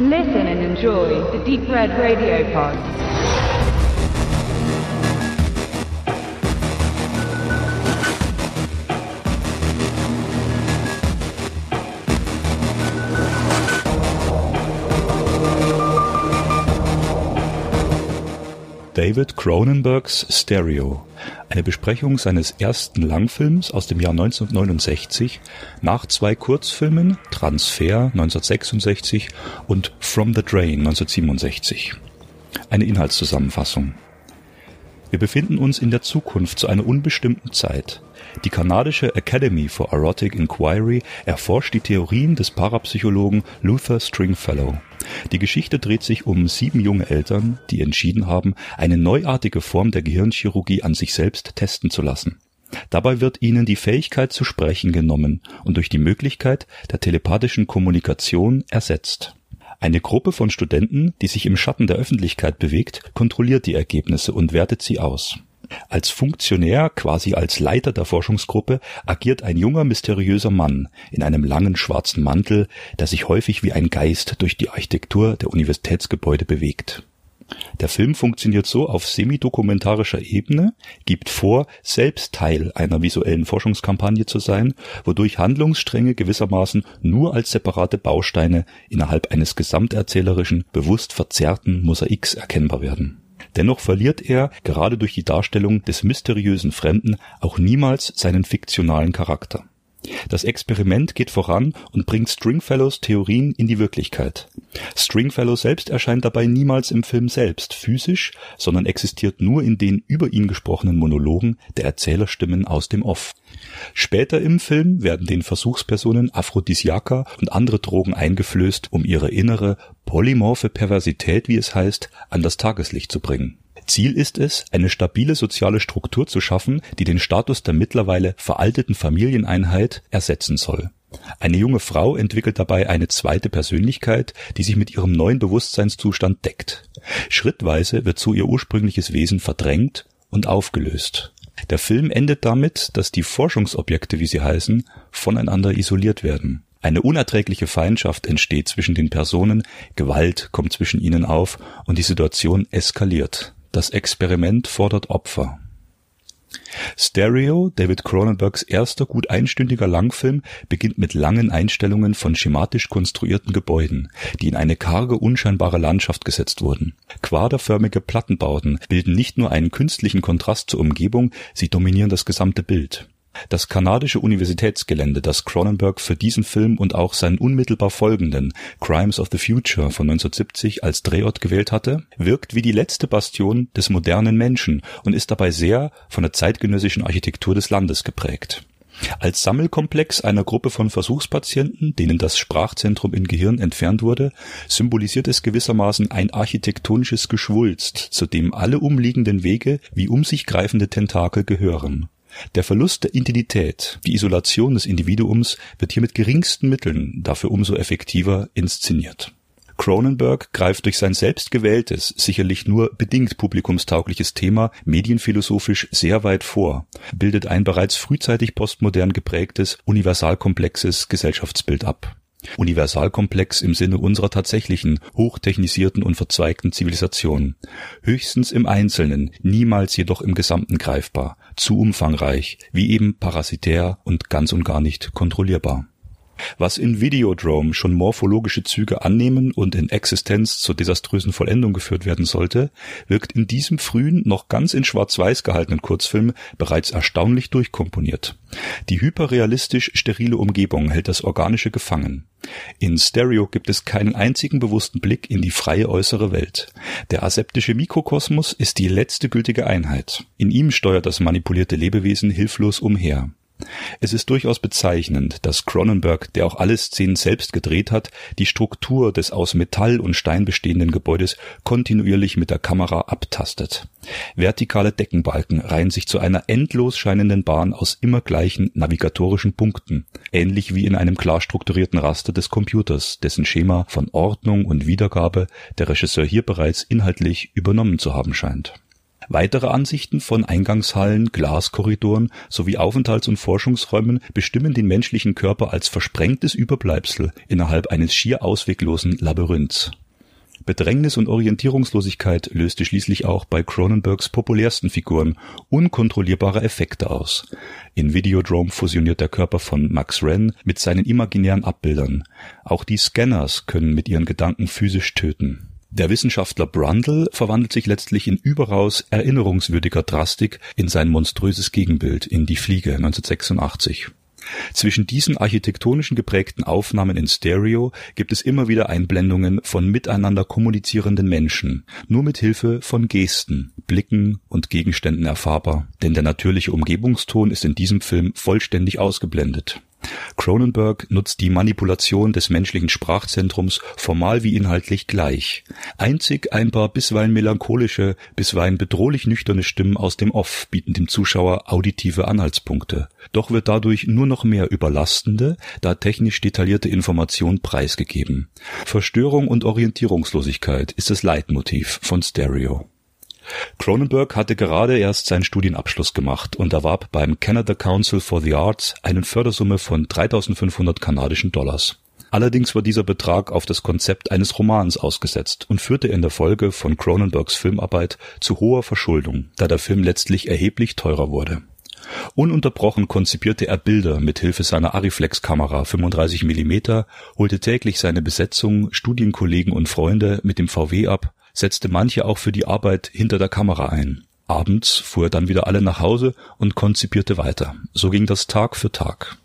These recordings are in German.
Listen and enjoy the Deep Red Radio Pod. David Cronenbergs Stereo, eine Besprechung seines ersten Langfilms aus dem Jahr 1969 nach zwei Kurzfilmen Transfer 1966 und From the Drain 1967. Eine Inhaltszusammenfassung. Wir befinden uns in der Zukunft zu einer unbestimmten Zeit. Die kanadische Academy for Erotic Inquiry erforscht die Theorien des Parapsychologen Luther Stringfellow. Die Geschichte dreht sich um sieben junge Eltern, die entschieden haben, eine neuartige Form der Gehirnchirurgie an sich selbst testen zu lassen. Dabei wird ihnen die Fähigkeit zu sprechen genommen und durch die Möglichkeit der telepathischen Kommunikation ersetzt. Eine Gruppe von Studenten, die sich im Schatten der Öffentlichkeit bewegt, kontrolliert die Ergebnisse und wertet sie aus. Als Funktionär, quasi als Leiter der Forschungsgruppe, agiert ein junger mysteriöser Mann in einem langen schwarzen Mantel, der sich häufig wie ein Geist durch die Architektur der Universitätsgebäude bewegt. Der Film funktioniert so auf semi-dokumentarischer Ebene, gibt vor, selbst Teil einer visuellen Forschungskampagne zu sein, wodurch Handlungsstränge gewissermaßen nur als separate Bausteine innerhalb eines gesamterzählerischen, bewusst verzerrten Mosaiks erkennbar werden. Dennoch verliert er, gerade durch die Darstellung des mysteriösen Fremden, auch niemals seinen fiktionalen Charakter. Das Experiment geht voran und bringt Stringfellows Theorien in die Wirklichkeit. Stringfellow selbst erscheint dabei niemals im Film selbst physisch, sondern existiert nur in den über ihn gesprochenen Monologen der Erzählerstimmen aus dem Off. Später im Film werden den Versuchspersonen Aphrodisiaka und andere Drogen eingeflößt, um ihre innere polymorphe Perversität, wie es heißt, an das Tageslicht zu bringen. Ziel ist es, eine stabile soziale Struktur zu schaffen, die den Status der mittlerweile veralteten Familieneinheit ersetzen soll. Eine junge Frau entwickelt dabei eine zweite Persönlichkeit, die sich mit ihrem neuen Bewusstseinszustand deckt. Schrittweise wird so ihr ursprüngliches Wesen verdrängt und aufgelöst. Der Film endet damit, dass die Forschungsobjekte, wie sie heißen, voneinander isoliert werden. Eine unerträgliche Feindschaft entsteht zwischen den Personen, Gewalt kommt zwischen ihnen auf und die Situation eskaliert. Das Experiment fordert Opfer. Stereo, David Cronenbergs erster gut einstündiger Langfilm, beginnt mit langen Einstellungen von schematisch konstruierten Gebäuden, die in eine karge, unscheinbare Landschaft gesetzt wurden. Quaderförmige Plattenbauten bilden nicht nur einen künstlichen Kontrast zur Umgebung, sie dominieren das gesamte Bild. Das kanadische Universitätsgelände, das Cronenberg für diesen Film und auch seinen unmittelbar folgenden Crimes of the Future von 1970 als Drehort gewählt hatte, wirkt wie die letzte Bastion des modernen Menschen und ist dabei sehr von der zeitgenössischen Architektur des Landes geprägt. Als Sammelkomplex einer Gruppe von Versuchspatienten, denen das Sprachzentrum im Gehirn entfernt wurde, symbolisiert es gewissermaßen ein architektonisches Geschwulst, zu dem alle umliegenden Wege wie um sich greifende Tentakel gehören. Der Verlust der Intimität, die Isolation des Individuums wird hier mit geringsten Mitteln, dafür umso effektiver inszeniert. Cronenberg greift durch sein selbst gewähltes, sicherlich nur bedingt publikumstaugliches Thema medienphilosophisch sehr weit vor, bildet ein bereits frühzeitig postmodern geprägtes, universalkomplexes Gesellschaftsbild ab. Universalkomplex im Sinne unserer tatsächlichen, hochtechnisierten und verzweigten Zivilisation. Höchstens im Einzelnen, niemals jedoch im Gesamten greifbar, zu umfangreich, wie eben parasitär und ganz und gar nicht kontrollierbar. Was in Videodrome schon morphologische Züge annehmen und in Existenz zur desaströsen Vollendung geführt werden sollte, wirkt in diesem frühen, noch ganz in schwarz-weiß gehaltenen Kurzfilm bereits erstaunlich durchkomponiert. Die hyperrealistisch sterile Umgebung hält das Organische gefangen. In Stereo gibt es keinen einzigen bewussten Blick in die freie äußere Welt. Der aseptische Mikrokosmos ist die letzte gültige Einheit. In ihm steuert das manipulierte Lebewesen hilflos umher. Es ist durchaus bezeichnend, dass Cronenberg, der auch alle Szenen selbst gedreht hat, die Struktur des aus Metall und Stein bestehenden Gebäudes kontinuierlich mit der Kamera abtastet. Vertikale Deckenbalken reihen sich zu einer endlos scheinenden Bahn aus immer gleichen navigatorischen Punkten, ähnlich wie in einem klar strukturierten Raster des Computers, dessen Schema von Ordnung und Wiedergabe der Regisseur hier bereits inhaltlich übernommen zu haben scheint Weitere Ansichten von Eingangshallen, Glaskorridoren sowie Aufenthalts- und Forschungsräumen bestimmen den menschlichen Körper als versprengtes Überbleibsel innerhalb eines schier ausweglosen Labyrinths. Bedrängnis und Orientierungslosigkeit löste schließlich auch bei Cronenbergs populärsten Figuren unkontrollierbare Effekte aus. In Videodrome fusioniert der Körper von Max Wren mit seinen imaginären Abbildern. Auch die Scanners können mit ihren Gedanken physisch töten. Der Wissenschaftler Brundle verwandelt sich letztlich in überaus erinnerungswürdiger Drastik in sein monströses Gegenbild in Die Fliege 1986. Zwischen diesen architektonischen geprägten Aufnahmen in Stereo gibt es immer wieder Einblendungen von miteinander kommunizierenden Menschen, nur mit Hilfe von Gesten, Blicken und Gegenständen erfahrbar, denn der natürliche Umgebungston ist in diesem Film vollständig ausgeblendet Cronenberg nutzt die Manipulation des menschlichen Sprachzentrums formal wie inhaltlich gleich. Einzig ein paar bisweilen melancholische, bisweilen bedrohlich nüchterne Stimmen aus dem Off bieten dem Zuschauer auditive Anhaltspunkte. Doch wird dadurch nur noch mehr überlastende, da technisch detaillierte Information preisgegeben. Verstörung und Orientierungslosigkeit ist das Leitmotiv von Stereo Cronenberg hatte gerade erst seinen Studienabschluss gemacht und erwarb beim Canada Council for the Arts eine Fördersumme von 3.500 kanadischen Dollars. Allerdings war dieser Betrag auf das Konzept eines Romans ausgesetzt und führte in der Folge von Cronenbergs Filmarbeit zu hoher Verschuldung, da der Film letztlich erheblich teurer wurde. Ununterbrochen konzipierte er Bilder mit Hilfe seiner Arriflex-Kamera 35 mm, holte täglich seine Besetzung, Studienkollegen und Freunde mit dem VW ab setzte manche auch für die Arbeit hinter der Kamera ein. Abends fuhr er dann wieder alle nach Hause und konzipierte weiter. So ging das Tag für Tag.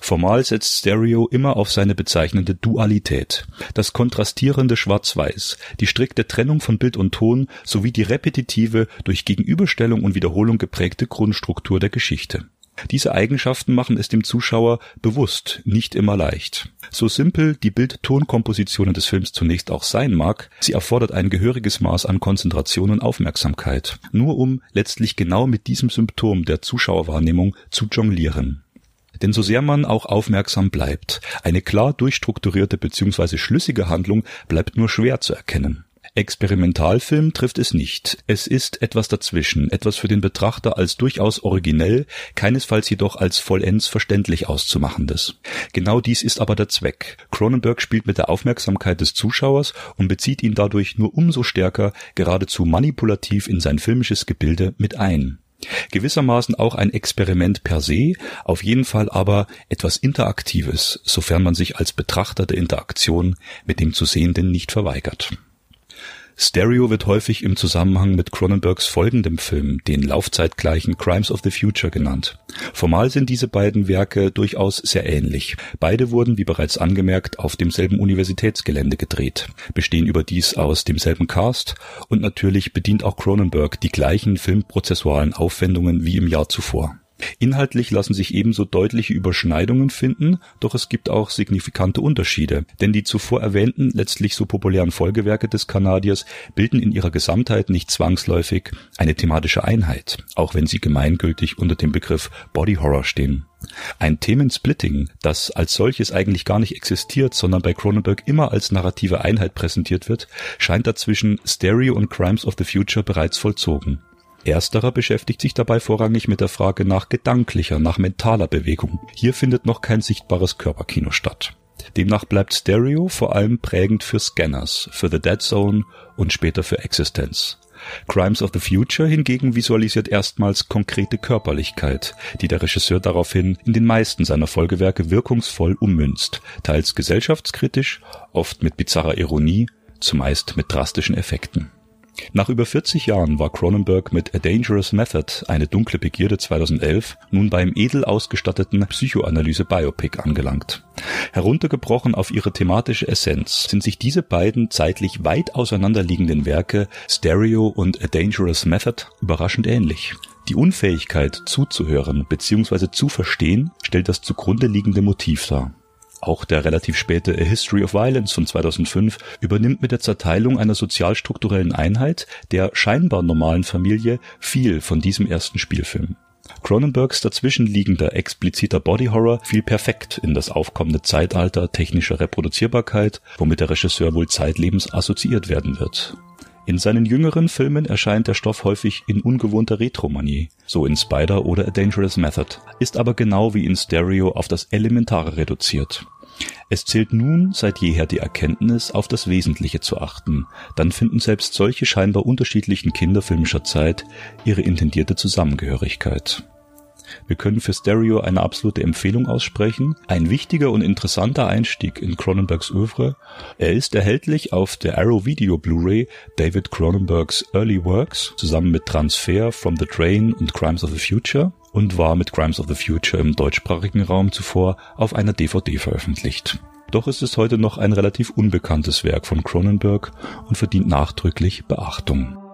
Formal setzt Stereo immer auf seine bezeichnende Dualität, das kontrastierende Schwarz-Weiß, die strikte Trennung von Bild und Ton sowie die repetitive, durch Gegenüberstellung und Wiederholung geprägte Grundstruktur der Geschichte. Diese Eigenschaften machen es dem Zuschauer bewusst nicht immer leicht. So simpel die Bild-Ton-Kompositionen des Films zunächst auch sein mag, sie erfordert ein gehöriges Maß an Konzentration und Aufmerksamkeit, nur um letztlich genau mit diesem Symptom der Zuschauerwahrnehmung zu jonglieren. Denn so sehr man auch aufmerksam bleibt, eine klar durchstrukturierte bzw. schlüssige Handlung bleibt nur schwer zu erkennen. Experimentalfilm trifft es nicht. Es ist etwas dazwischen, etwas für den Betrachter als durchaus originell, keinesfalls jedoch als vollends verständlich auszumachendes. Genau dies ist aber der Zweck. Cronenberg spielt mit der Aufmerksamkeit des Zuschauers und bezieht ihn dadurch nur umso stärker, geradezu manipulativ in sein filmisches Gebilde mit ein. Gewissermaßen auch ein Experiment per se, auf jeden Fall aber etwas Interaktives, sofern man sich als Betrachter der Interaktion mit dem zu Sehenden nicht verweigert. Stereo wird häufig im Zusammenhang mit Cronenbergs folgendem Film, den laufzeitgleichen Crimes of the Future genannt. Formal sind diese beiden Werke durchaus sehr ähnlich. Beide wurden, wie bereits angemerkt, auf demselben Universitätsgelände gedreht, bestehen überdies aus demselben Cast und natürlich bedient auch Cronenberg die gleichen filmprozessualen Aufwendungen wie im Jahr zuvor. Inhaltlich lassen sich ebenso deutliche Überschneidungen finden, doch es gibt auch signifikante Unterschiede, denn die zuvor erwähnten, letztlich so populären Folgewerke des Kanadiers bilden in ihrer Gesamtheit nicht zwangsläufig eine thematische Einheit, auch wenn sie gemeingültig unter dem Begriff Body Horror stehen. Ein Themensplitting, das als solches eigentlich gar nicht existiert, sondern bei Cronenberg immer als narrative Einheit präsentiert wird, scheint dazwischen Stereo und Crimes of the Future bereits vollzogen. Ersterer beschäftigt sich dabei vorrangig mit der Frage nach gedanklicher, nach mentaler Bewegung. Hier findet noch kein sichtbares Körperkino statt. Demnach bleibt Stereo vor allem prägend für Scanners, für The Dead Zone und später für Existence. Crimes of the Future hingegen visualisiert erstmals konkrete Körperlichkeit, die der Regisseur daraufhin in den meisten seiner Folgewerke wirkungsvoll ummünzt, teils gesellschaftskritisch, oft mit bizarrer Ironie, zumeist mit drastischen Effekten. Nach über 40 Jahren war Cronenberg mit A Dangerous Method, eine dunkle Begierde 2011, nun beim edel ausgestatteten Psychoanalyse-Biopic angelangt. Heruntergebrochen auf ihre thematische Essenz sind sich diese beiden zeitlich weit auseinanderliegenden Werke Stereo und A Dangerous Method überraschend ähnlich. Die Unfähigkeit zuzuhören bzw. zu verstehen stellt das zugrunde liegende Motiv dar. Auch der relativ späte A History of Violence von 2005 übernimmt mit der Zerteilung einer sozialstrukturellen Einheit, der scheinbar normalen Familie, viel von diesem ersten Spielfilm. Cronenbergs dazwischenliegender expliziter Body Horror fiel perfekt in das aufkommende Zeitalter technischer Reproduzierbarkeit, womit der Regisseur wohl zeitlebens assoziiert werden wird. In seinen jüngeren Filmen erscheint der Stoff häufig in ungewohnter Retromanie, so in Spider oder A Dangerous Method, ist aber genau wie in Stereo auf das Elementare reduziert. Es zählt nun seit jeher die Erkenntnis, auf das Wesentliche zu achten, dann finden selbst solche scheinbar unterschiedlichen Kinder filmischer Zeit ihre intendierte Zusammengehörigkeit. Wir können für Stereo eine absolute Empfehlung aussprechen. Ein wichtiger und interessanter Einstieg in Cronenbergs Oeuvre. Er ist erhältlich auf der Arrow Video Blu-ray David Cronenbergs Early Works zusammen mit Transfer, From the Train und Crimes of the Future und war mit Crimes of the Future im deutschsprachigen Raum zuvor auf einer DVD veröffentlicht. Doch ist es heute noch ein relativ unbekanntes Werk von Cronenberg und verdient nachdrücklich Beachtung.